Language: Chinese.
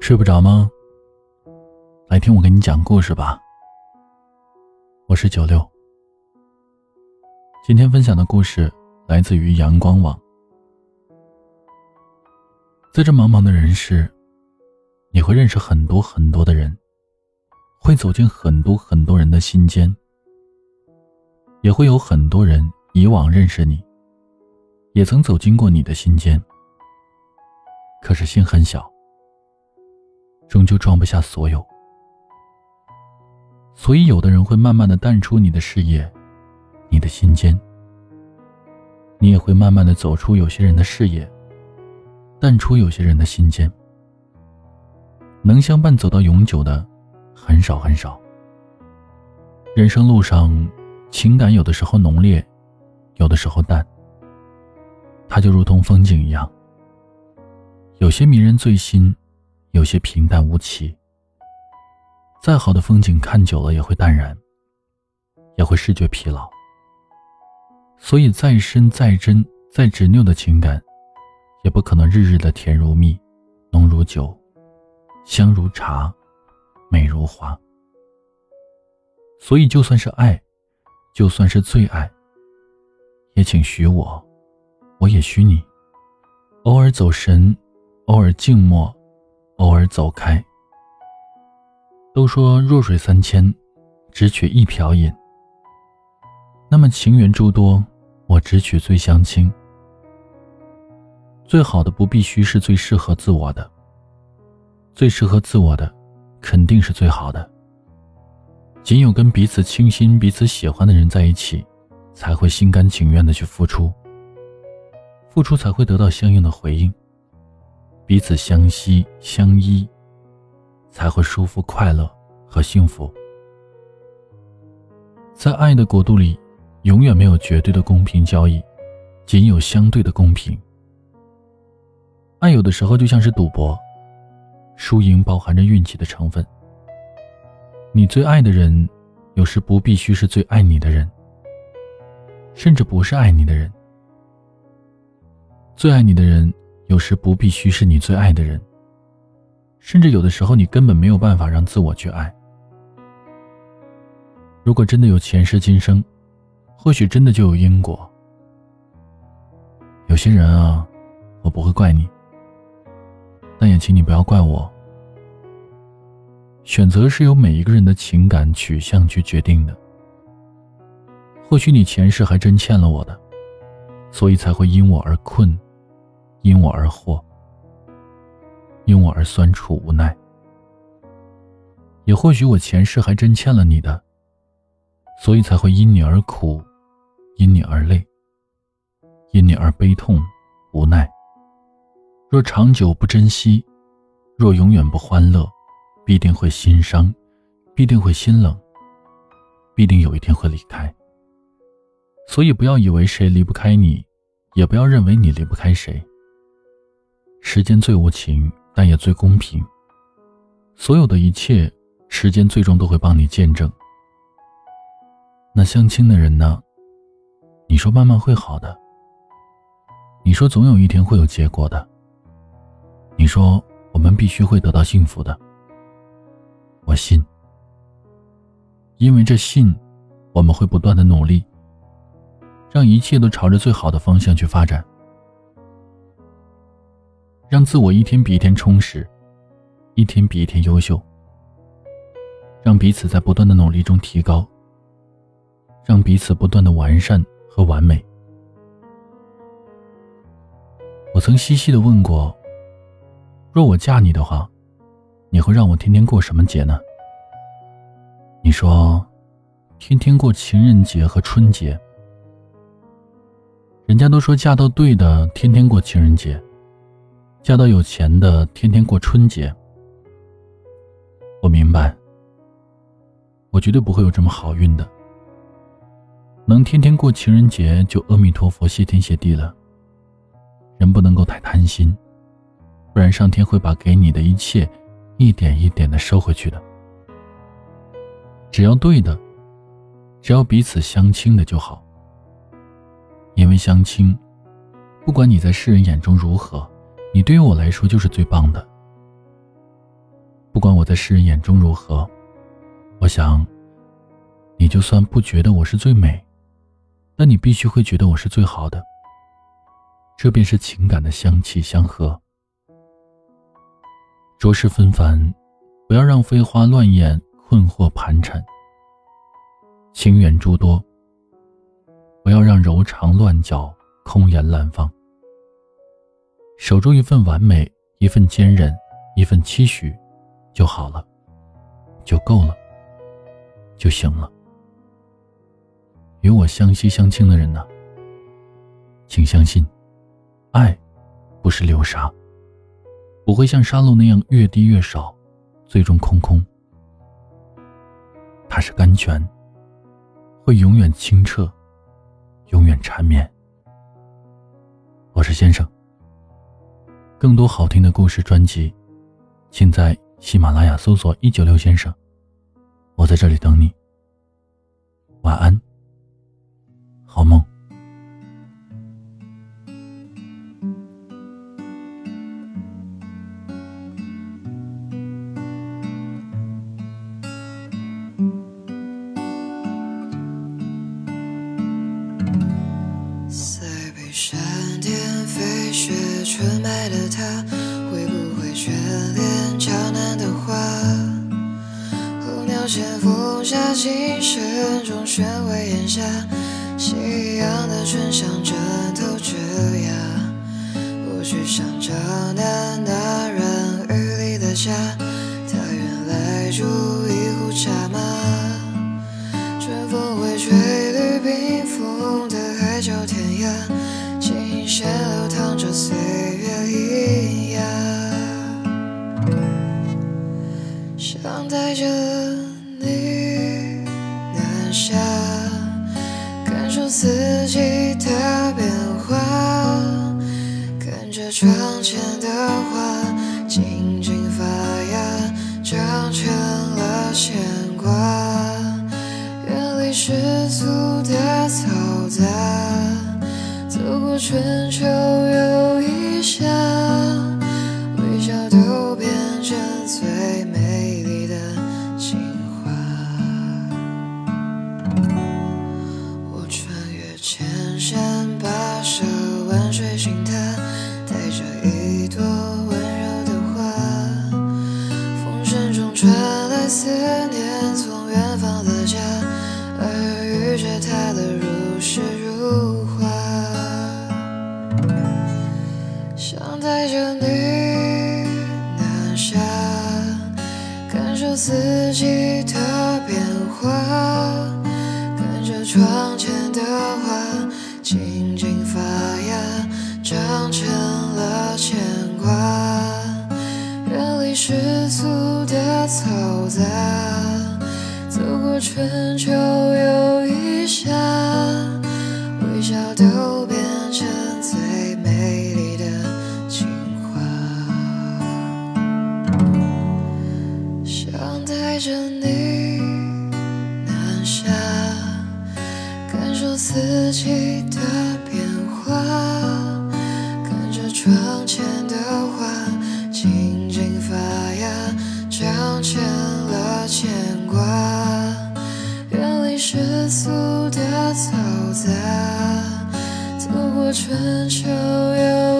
睡不着吗？来听我给你讲故事吧。我是九六。今天分享的故事来自于阳光网。在这茫茫的人世，你会认识很多很多的人，会走进很多很多人的心间，也会有很多人以往认识你，也曾走进过你的心间。可是心很小。终究装不下所有，所以有的人会慢慢的淡出你的视野，你的心间。你也会慢慢的走出有些人的视野，淡出有些人的心间。能相伴走到永久的，很少很少。人生路上，情感有的时候浓烈，有的时候淡。它就如同风景一样，有些迷人醉心。有些平淡无奇。再好的风景，看久了也会淡然，也会视觉疲劳。所以，再深、再真、再执拗的情感，也不可能日日的甜如蜜、浓如酒、香如茶、美如花。所以，就算是爱，就算是最爱，也请许我，我也许你，偶尔走神，偶尔静默。偶尔走开。都说弱水三千，只取一瓢饮。那么情缘诸多，我只取最相亲。最好的不必须是最适合自我的，最适合自我的，肯定是最好的。仅有跟彼此倾心、彼此喜欢的人在一起，才会心甘情愿的去付出，付出才会得到相应的回应。彼此相惜相依，才会舒服、快乐和幸福。在爱的国度里，永远没有绝对的公平交易，仅有相对的公平。爱有的时候就像是赌博，输赢包含着运气的成分。你最爱的人，有时不必须是最爱你的人，甚至不是爱你的人。最爱你的人。有时不必须是你最爱的人，甚至有的时候你根本没有办法让自我去爱。如果真的有前世今生，或许真的就有因果。有些人啊，我不会怪你，但也请你不要怪我。选择是由每一个人的情感取向去决定的。或许你前世还真欠了我的，所以才会因我而困。因我而祸，因我而酸楚无奈。也或许我前世还真欠了你的，所以才会因你而苦，因你而累，因你而悲痛无奈。若长久不珍惜，若永远不欢乐，必定会心伤，必定会心冷，必定有一天会离开。所以不要以为谁离不开你，也不要认为你离不开谁。时间最无情，但也最公平。所有的一切，时间最终都会帮你见证。那相亲的人呢？你说慢慢会好的。你说总有一天会有结果的。你说我们必须会得到幸福的。我信，因为这信，我们会不断的努力，让一切都朝着最好的方向去发展。让自我一天比一天充实，一天比一天优秀。让彼此在不断的努力中提高，让彼此不断的完善和完美。我曾细细的问过：若我嫁你的话，你会让我天天过什么节呢？你说，天天过情人节和春节。人家都说嫁到对的，天天过情人节。嫁到有钱的，天天过春节。我明白，我绝对不会有这么好运的。能天天过情人节，就阿弥陀佛，谢天谢地了。人不能够太贪心，不然上天会把给你的一切，一点一点的收回去的。只要对的，只要彼此相亲的就好。因为相亲，不管你在世人眼中如何。你对于我来说就是最棒的，不管我在世人眼中如何，我想，你就算不觉得我是最美，但你必须会觉得我是最好的。这便是情感的相契相合。浊世纷繁，不要让飞花乱眼困惑盘缠；情缘诸多，不要让柔肠乱搅空言滥放。守住一份完美，一份坚韧，一份期许，就好了，就够了，就行了。与我相惜相亲的人呢，请相信，爱不是流沙，不会像沙漏那样越滴越少，最终空空。它是甘泉，会永远清澈，永远缠绵。我是先生。更多好听的故事专辑，请在喜马拉雅搜索“一九六先生”。我在这里等你。晚安，好梦。下，琴声中喧微檐下，夕阳的唇香枕头枝桠。我只想找那那人雨里的家，他原来住窗前的花静静发芽，长成了牵挂。远离世俗的嘈杂，走过春传来思念从远方的家，耳语着他的如诗如画，想带着你南下，感受四季的变化，看着窗前的花静静发芽，长成了牵挂。远离世俗嘈杂，走过春秋又一夏，微笑都变成最美丽的情话，想带着你南下，感受四季的变化，看着窗前的花。春秋又